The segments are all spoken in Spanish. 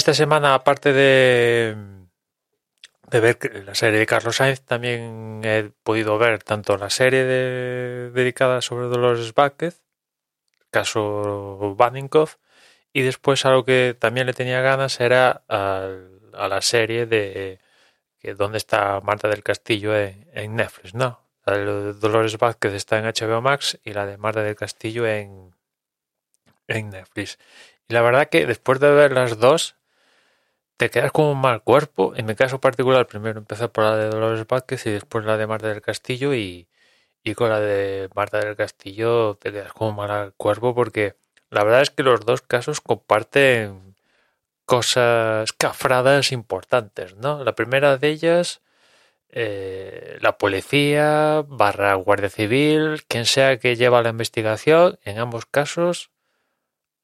esta semana, aparte de, de ver la serie de Carlos Sainz, también he podido ver tanto la serie dedicada sobre Dolores Vázquez, caso Baninkoff, y después algo que también le tenía ganas era a, la serie de que dónde está Marta del Castillo en, Netflix, ¿no? La de Dolores Vázquez está en HBO Max y la de Marta del Castillo en, en Netflix. Y la verdad que después de ver las dos, te quedas con un mal cuerpo. En mi caso particular, primero empezar por la de Dolores Vázquez y después la de Marta del Castillo y, y con la de Marta del Castillo te quedas con un mal cuerpo porque la verdad es que los dos casos comparten cosas cafradas importantes, ¿no? La primera de ellas, eh, la policía, barra guardia civil, quien sea que lleva la investigación, en ambos casos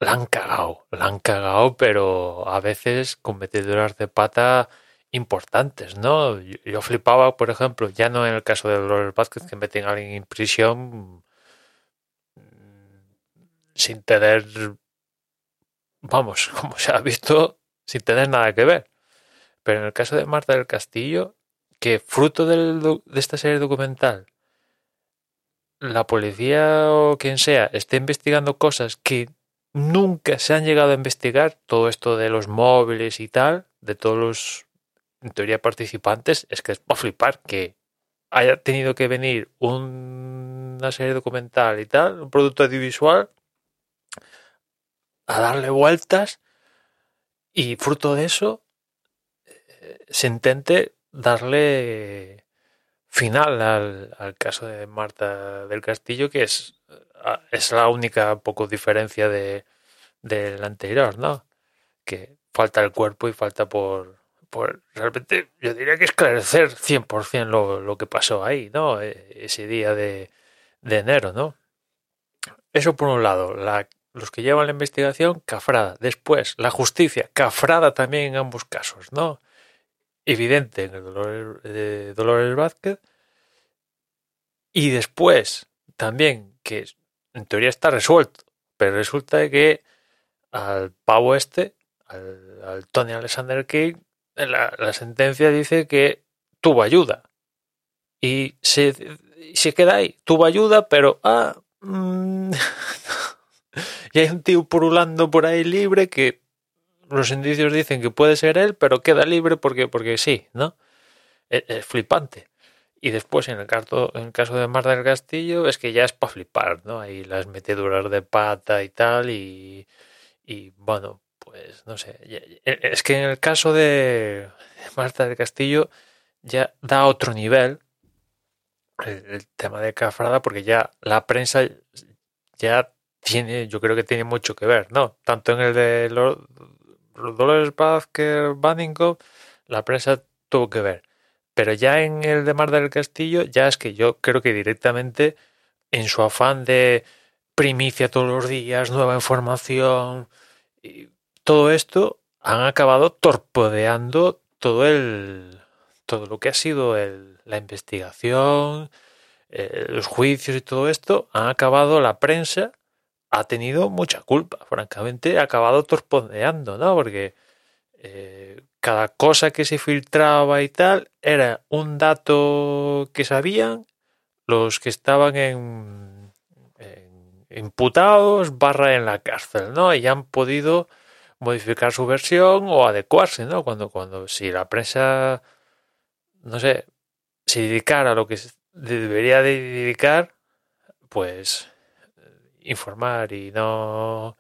la han cagado, la han cagado, pero a veces con meteduras de pata importantes, ¿no? Yo, flipaba, por ejemplo, ya no en el caso de Dolores Vázquez, que meten a alguien en prisión sin tener, vamos, como se ha visto, sin tener nada que ver. Pero en el caso de Marta del Castillo, que fruto de esta serie documental, la policía o quien sea esté investigando cosas que nunca se han llegado a investigar, todo esto de los móviles y tal, de todos los, en teoría, participantes, es que es para flipar que haya tenido que venir una serie documental y tal, un producto audiovisual, a darle vueltas y fruto de eso eh, se intente darle final al, caso de Marta del Castillo, que es, es la única poco diferencia de del anterior, ¿no? Que falta el cuerpo y falta por, por realmente, yo diría que esclarecer 100% lo, lo que pasó ahí, ¿no? E, ese día de, de enero, ¿no? Eso por un lado, la los que llevan la investigación, cafrada. Después, la justicia, cafrada también en ambos casos, ¿no? Evidente en el Dolores, de Dolores Vázquez. Y después, también, que en teoría está resuelto, pero resulta que al pavo este, al, Tony Alexander King, la, sentencia dice que tuvo ayuda. Y se, se queda ahí, tuvo ayuda, pero ah, mm, y hay un tío purulando por ahí libre que los indicios dicen que puede ser él, pero queda libre porque, porque sí, ¿no? Es, flipante. Y después, en el, caso, en el caso de Marta del Castillo, es que ya es para flipar, ¿no? Hay las meteduras de pata y tal, y, y bueno, pues no sé. Es que en el caso de Marta del Castillo ya da otro nivel el tema de Cafrada, porque ya la prensa ya tiene, yo creo que tiene mucho que ver, ¿no? Tanto en el de los, Dolores Vázquez Baninkoff, la prensa tuvo que ver. Pero ya en el de Mar del Castillo, ya es que yo creo que directamente en su afán de primicia todos los días, nueva información, y todo esto han acabado torpedeando todo el todo lo que ha sido el, la investigación, eh, los juicios y todo esto, han acabado la prensa ha tenido mucha culpa, francamente, ha acabado torpondeando, ¿no? Porque eh, cada cosa que se filtraba y tal era un dato que sabían los que estaban en, imputados barra en la cárcel, ¿no? Y han podido modificar su versión o adecuarse, ¿no? Cuando, cuando si la prensa, no sé, se dedicara a lo que debería dedicar, pues informar y no,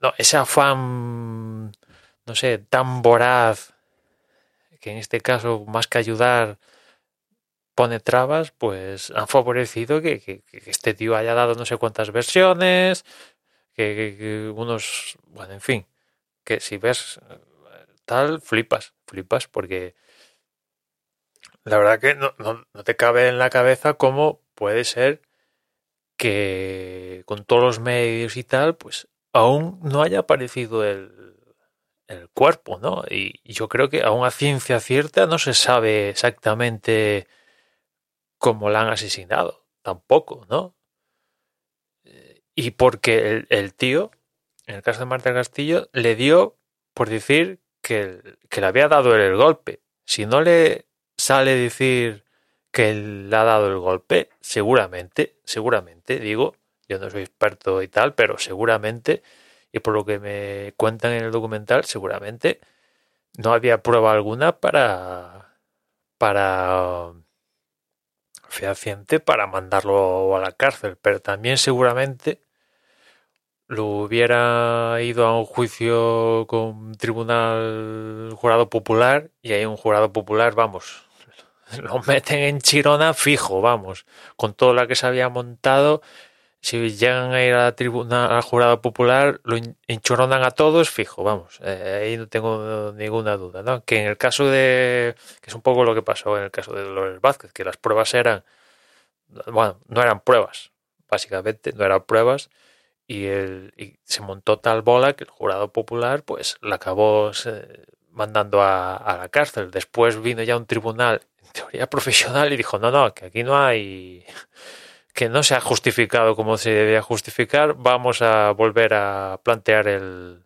no ese afán, no sé, tan voraz, que en este caso más que ayudar pone trabas, pues han favorecido que, este tío haya dado no sé cuántas versiones, que, unos, bueno, en fin, que si ves tal, flipas, flipas, porque la verdad que no, no te cabe en la cabeza cómo puede ser que con todos los medios y tal, pues aún no haya aparecido el, el cuerpo, ¿no? Y, yo creo que a ciencia cierta no se sabe exactamente cómo la han asesinado, tampoco, ¿no? Y porque el, tío, en el caso de Marta Castillo, le dio por decir que, que le había dado el golpe. Si no le sale decir que le ha dado el golpe, seguramente, seguramente, digo, yo no soy experto y tal, pero seguramente, y por lo que me cuentan en el documental, seguramente no había prueba alguna para para fehaciente para mandarlo a la cárcel, pero también seguramente lo hubiera ido a un juicio con un tribunal jurado popular y hay un jurado popular, vamos, lo meten en Chirona fijo, vamos, con todo lo que se había montado. Si llegan a ir a la tribuna, al jurado popular, lo enchoronan a todos, fijo, vamos. Eh, ahí no tengo ninguna duda, ¿no? Que en el caso de. que es un poco lo que pasó en el caso de Dolores Vázquez, que las pruebas eran. bueno, no eran pruebas, básicamente, no eran pruebas. Y, el, y se montó tal bola que el jurado popular, pues, la acabó mandando a, a la cárcel. Después vino ya un tribunal teoría profesional y dijo, no, no, que aquí no hay, que no se ha justificado como se debía justificar, vamos a volver a plantear el,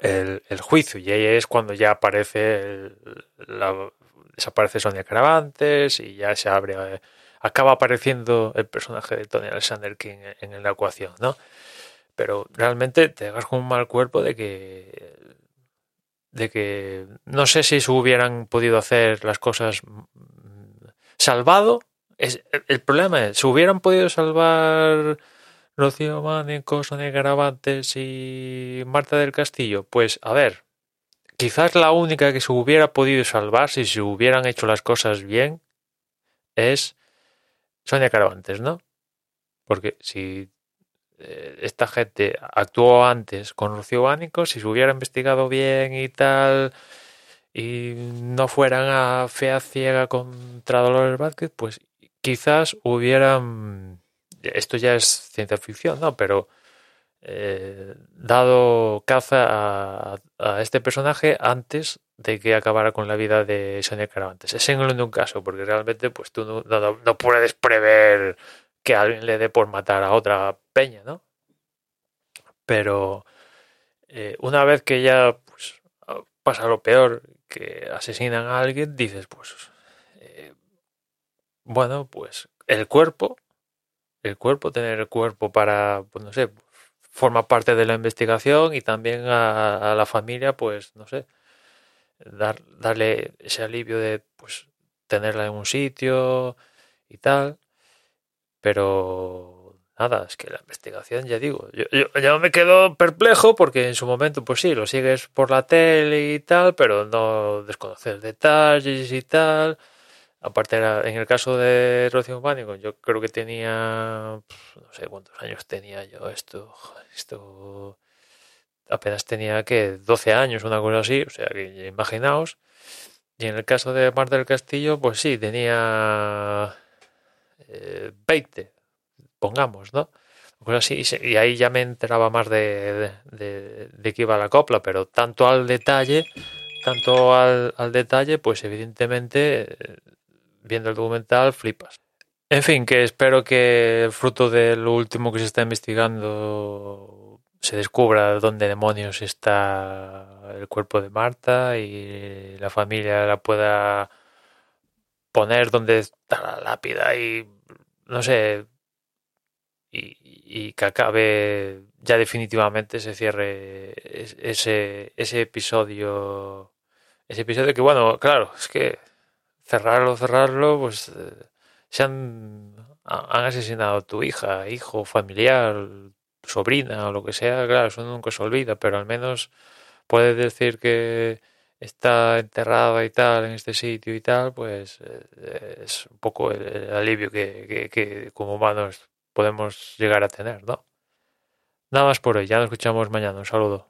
el, juicio. Y ahí es cuando ya aparece, la, desaparece Sonia Caravantes y ya se abre, acaba apareciendo el personaje de Tony Alexander King en, la ecuación, ¿no? Pero realmente te hagas con un mal cuerpo de que de que no sé si se hubieran podido hacer las cosas salvado. El problema es, ¿se hubieran podido salvar Rocío Mánico, Sonia Garavantes y Marta del Castillo? Pues a ver, quizás la única que se hubiera podido salvar si se hubieran hecho las cosas bien es Sonia Caravantes, ¿no? Porque si eh, esta gente actuó antes con Rocío Bánico, si se hubiera investigado bien y tal, y no fueran a fea ciega contra Dolores Vázquez, pues quizás hubieran, esto ya es ciencia ficción, ¿no? Pero eh, dado caza a, este personaje antes de que acabara con la vida de Sonia Caravantes. Es en un caso, porque realmente pues tú no, no puedes prever que alguien le dé por matar a otra peña, ¿no? Pero eh, una vez que ya pues, pasa lo peor, que asesinan a alguien, dices, pues, bueno, pues el cuerpo, el cuerpo, tener el cuerpo para, pues no sé, forma parte de la investigación y también a, la familia, pues, no sé, dar, darle ese alivio de, pues, tenerla en un sitio y tal pero nada, es que la investigación, ya digo, yo, yo, me quedo perplejo porque en su momento, pues sí, lo sigues por la tele y tal, pero no desconocer detalles y tal. Aparte, en el caso de Rocío Pánico, yo creo que tenía, no sé cuántos años tenía yo esto, esto apenas tenía que 12 años, una cosa así, o sea que imaginaos. Y en el caso de Marta del Castillo, pues sí, tenía 20, eh, pongamos, ¿no? Pues así, y ahí ya me enteraba más de, de, de, qué iba la copla, pero tanto al detalle, tanto al, al detalle, pues evidentemente, viendo el documental, flipas. En fin, que espero que el fruto de lo último que se está investigando se descubra dónde demonios está el cuerpo de Marta y la familia la pueda poner donde está la lápida y no sé, y, que acabe ya definitivamente se cierre ese, ese episodio, ese episodio que bueno, claro, es que cerrarlo, cerrarlo, pues eh, se han, han asesinado a tu hija, hijo, familiar, sobrina o lo que sea, claro, eso nunca se olvida, pero al menos puedes decir que está enterrada y tal en este sitio y tal, pues eh, es un poco el, alivio que, que, como humanos podemos llegar a tener, ¿no? Nada más por hoy, ya nos escuchamos mañana, un saludo.